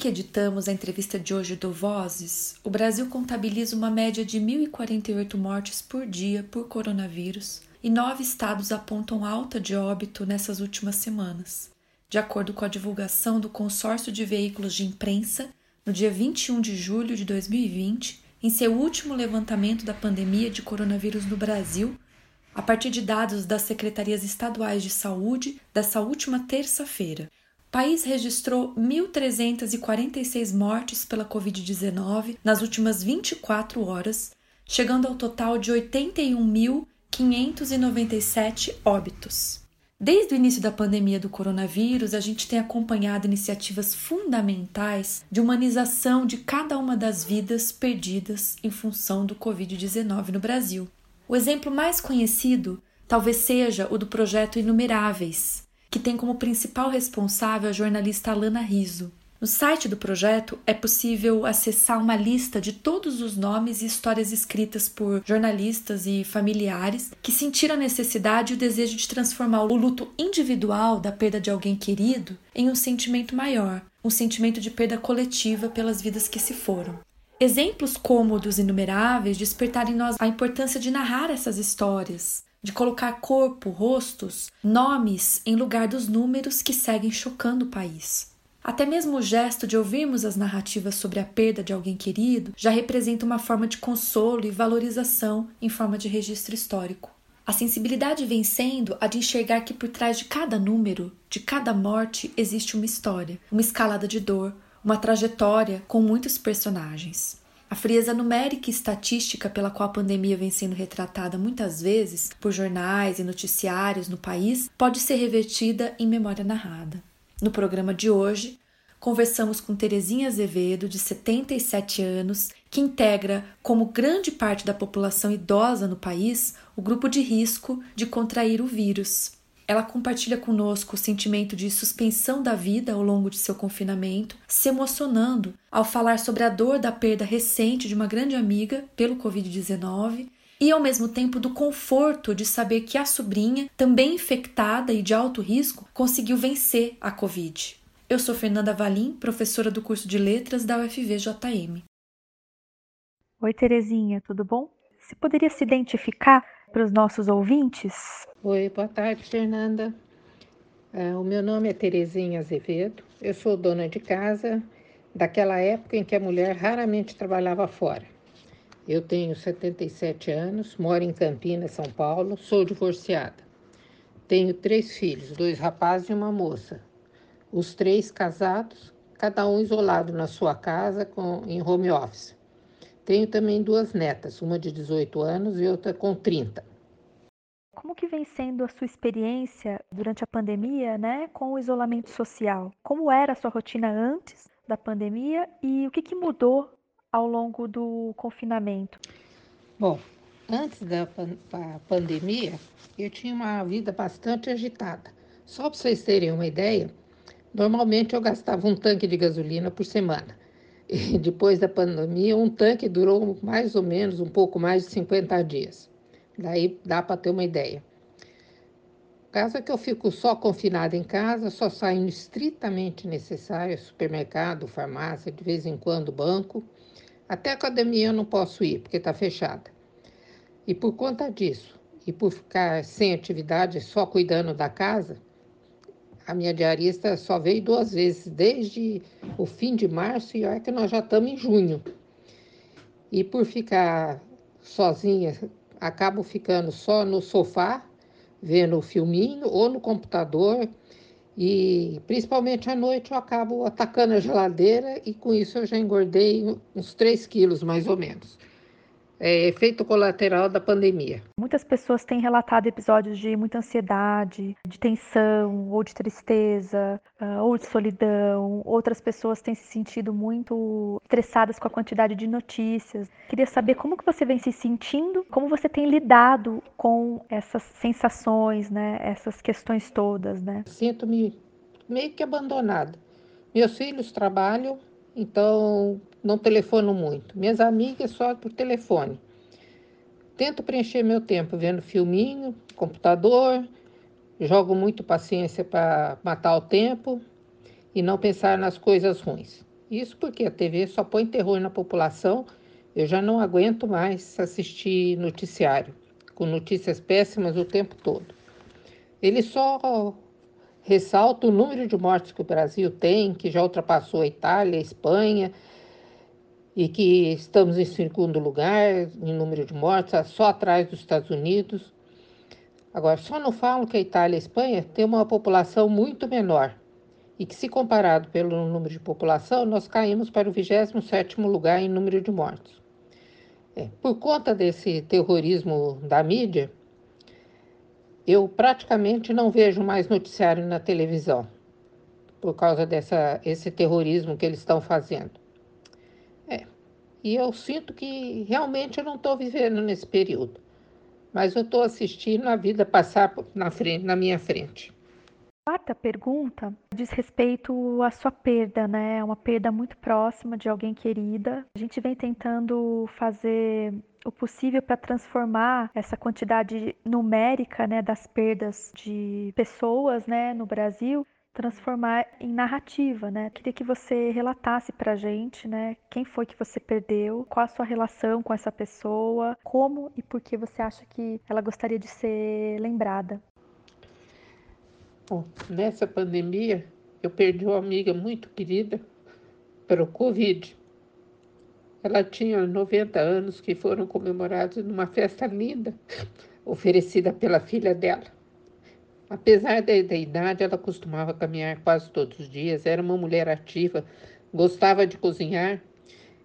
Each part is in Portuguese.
Que editamos a entrevista de hoje do Vozes, o Brasil contabiliza uma média de 1.048 mortes por dia por coronavírus e nove estados apontam alta de óbito nessas últimas semanas. De acordo com a divulgação do Consórcio de Veículos de Imprensa, no dia 21 de julho de 2020, em seu último levantamento da pandemia de coronavírus no Brasil, a partir de dados das secretarias estaduais de saúde dessa última terça-feira, país registrou 1.346 mortes pela Covid-19 nas últimas 24 horas, chegando ao total de 81.597 óbitos. Desde o início da pandemia do coronavírus, a gente tem acompanhado iniciativas fundamentais de humanização de cada uma das vidas perdidas em função do Covid-19 no Brasil. O exemplo mais conhecido talvez seja o do projeto Inumeráveis, que tem como principal responsável a jornalista Alana Riso. No site do projeto é possível acessar uma lista de todos os nomes e histórias escritas por jornalistas e familiares que sentiram a necessidade e o desejo de transformar o luto individual da perda de alguém querido em um sentimento maior, um sentimento de perda coletiva pelas vidas que se foram. Exemplos como dos inumeráveis despertaram em nós a importância de narrar essas histórias, de colocar corpo, rostos, nomes em lugar dos números que seguem chocando o país. Até mesmo o gesto de ouvirmos as narrativas sobre a perda de alguém querido já representa uma forma de consolo e valorização em forma de registro histórico. A sensibilidade vem sendo a de enxergar que por trás de cada número, de cada morte, existe uma história, uma escalada de dor, uma trajetória com muitos personagens. A frieza numérica e estatística pela qual a pandemia vem sendo retratada muitas vezes por jornais e noticiários no país pode ser revertida em memória narrada. No programa de hoje, conversamos com Terezinha Azevedo, de 77 anos, que integra, como grande parte da população idosa no país, o grupo de risco de contrair o vírus. Ela compartilha conosco o sentimento de suspensão da vida ao longo de seu confinamento, se emocionando ao falar sobre a dor da perda recente de uma grande amiga pelo Covid-19 e, ao mesmo tempo, do conforto de saber que a sobrinha, também infectada e de alto risco, conseguiu vencer a Covid. Eu sou Fernanda Valim, professora do curso de Letras da UFVJM. Oi, Terezinha, tudo bom? Você poderia se identificar para os nossos ouvintes? Oi, boa tarde, Fernanda. É, o meu nome é Terezinha Azevedo, eu sou dona de casa daquela época em que a mulher raramente trabalhava fora. Eu tenho 77 anos, moro em Campinas, São Paulo, sou divorciada. Tenho três filhos, dois rapazes e uma moça. Os três casados, cada um isolado na sua casa com, em home office. Tenho também duas netas, uma de 18 anos e outra com 30. Como que vem sendo a sua experiência durante a pandemia, né, com o isolamento social? Como era a sua rotina antes da pandemia e o que, que mudou ao longo do confinamento? Bom, antes da pandemia, eu tinha uma vida bastante agitada. Só para vocês terem uma ideia, normalmente eu gastava um tanque de gasolina por semana. Depois da pandemia, um tanque durou mais ou menos um pouco mais de 50 dias. Daí dá para ter uma ideia. Caso que eu fico só confinada em casa, só saindo estritamente necessário, supermercado, farmácia, de vez em quando banco. Até academia eu não posso ir, porque está fechada. E por conta disso, e por ficar sem atividade, só cuidando da casa, a minha diarista só veio duas vezes, desde o fim de março e olha que nós já estamos em junho. E por ficar sozinha, acabo ficando só no sofá, vendo o filminho, ou no computador, e principalmente à noite eu acabo atacando a geladeira e com isso eu já engordei uns 3 quilos mais ou menos. É efeito colateral da pandemia. Muitas pessoas têm relatado episódios de muita ansiedade, de tensão, ou de tristeza, uh, ou de solidão. Outras pessoas têm se sentido muito estressadas com a quantidade de notícias. Queria saber como que você vem se sentindo, como você tem lidado com essas sensações, né? Essas questões todas, né? Sinto-me meio que abandonada. Meus filhos trabalham, então não telefono muito. Minhas amigas só por telefone. Tento preencher meu tempo vendo filminho, computador, jogo muito paciência para matar o tempo e não pensar nas coisas ruins. Isso porque a TV só põe terror na população. Eu já não aguento mais assistir noticiário com notícias péssimas o tempo todo. Ele só ressalta o número de mortes que o Brasil tem, que já ultrapassou a Itália, a Espanha e que estamos em segundo lugar em número de mortes, só atrás dos Estados Unidos. Agora, só não falo que a Itália e a Espanha têm uma população muito menor e que, se comparado pelo número de população, nós caímos para o 27º lugar em número de mortes. É, por conta desse terrorismo da mídia, eu praticamente não vejo mais noticiário na televisão por causa desse terrorismo que eles estão fazendo. E eu sinto que realmente eu não estou vivendo nesse período. Mas eu estou assistindo a vida passar na, frente, na minha frente. Quarta pergunta diz respeito à sua perda, né? Uma perda muito próxima de alguém querida. A gente vem tentando fazer o possível para transformar essa quantidade numérica, né, das perdas de pessoas, né, no Brasil transformar em narrativa, né? Queria que você relatasse pra gente, né, quem foi que você perdeu, qual a sua relação com essa pessoa, como e por que você acha que ela gostaria de ser lembrada. Bom, nessa pandemia, eu perdi uma amiga muito querida para o Covid. Ela tinha 90 anos que foram comemorados numa festa linda oferecida pela filha dela. Apesar da, da idade, ela costumava caminhar quase todos os dias, era uma mulher ativa, gostava de cozinhar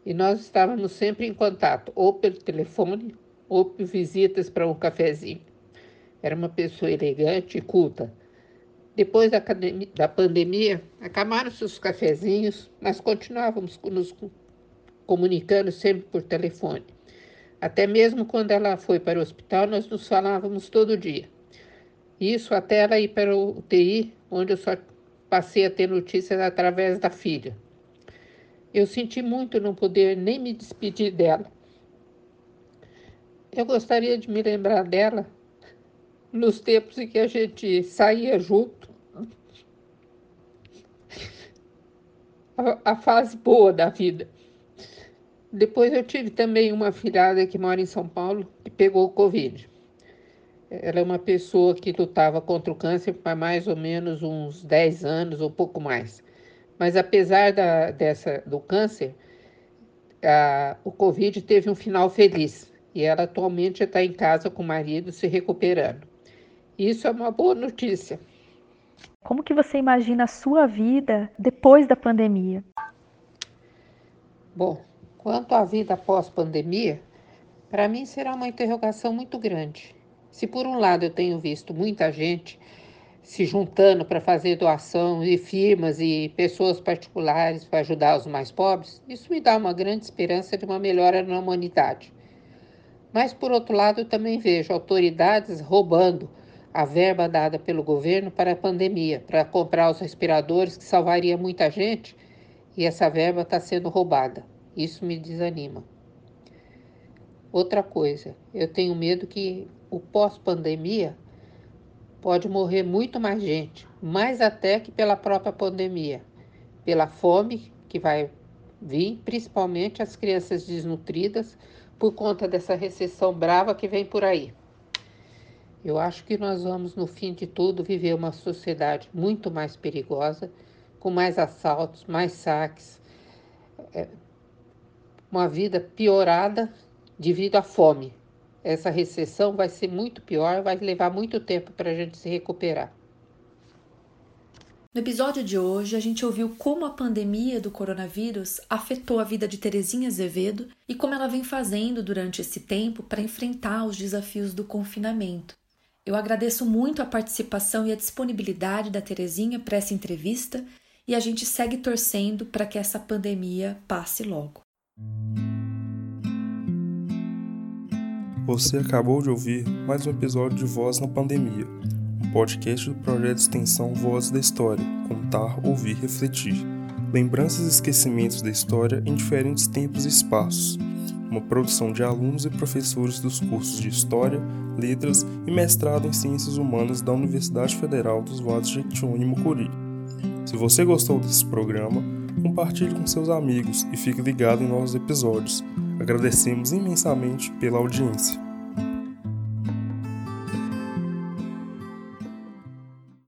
e nós estávamos sempre em contato, ou pelo telefone, ou por visitas para um cafezinho. Era uma pessoa elegante e culta. Depois da, da pandemia, acabaram-se os cafezinhos, mas continuávamos nos comunicando sempre por telefone. Até mesmo quando ela foi para o hospital, nós nos falávamos todo dia. Isso até ela ir para o UTI, onde eu só passei a ter notícias através da filha. Eu senti muito não poder nem me despedir dela. Eu gostaria de me lembrar dela nos tempos em que a gente saía junto. A, a fase boa da vida. Depois eu tive também uma filhada que mora em São Paulo que pegou o Covid. Ela é uma pessoa que lutava contra o câncer há mais ou menos uns 10 anos ou pouco mais. Mas apesar da, dessa, do câncer, a, o Covid teve um final feliz e ela atualmente está em casa com o marido se recuperando. Isso é uma boa notícia. Como que você imagina a sua vida depois da pandemia? Bom, quanto à vida pós-pandemia, para mim será uma interrogação muito grande. Se por um lado eu tenho visto muita gente se juntando para fazer doação e firmas e pessoas particulares para ajudar os mais pobres, isso me dá uma grande esperança de uma melhora na humanidade. Mas por outro lado, eu também vejo autoridades roubando a verba dada pelo governo para a pandemia, para comprar os respiradores que salvaria muita gente, e essa verba está sendo roubada. Isso me desanima. Outra coisa, eu tenho medo que o pós-pandemia pode morrer muito mais gente, mais até que pela própria pandemia, pela fome que vai vir, principalmente as crianças desnutridas, por conta dessa recessão brava que vem por aí. Eu acho que nós vamos, no fim de tudo, viver uma sociedade muito mais perigosa, com mais assaltos, mais saques, é, uma vida piorada devido à fome. Essa recessão vai ser muito pior, vai levar muito tempo para a gente se recuperar. No episódio de hoje, a gente ouviu como a pandemia do coronavírus afetou a vida de Terezinha Azevedo e como ela vem fazendo durante esse tempo para enfrentar os desafios do confinamento. Eu agradeço muito a participação e a disponibilidade da Terezinha para essa entrevista e a gente segue torcendo para que essa pandemia passe logo. Você acabou de ouvir mais um episódio de Voz na Pandemia podcast do projeto de extensão Voz da História, Contar, Ouvir, Refletir. Lembranças e esquecimentos da história em diferentes tempos e espaços. Uma produção de alunos e professores dos cursos de História, Letras e Mestrado em Ciências Humanas da Universidade Federal dos Vales de Jequitinhonha e Mucuri. Se você gostou desse programa, compartilhe com seus amigos e fique ligado em novos episódios. Agradecemos imensamente pela audiência.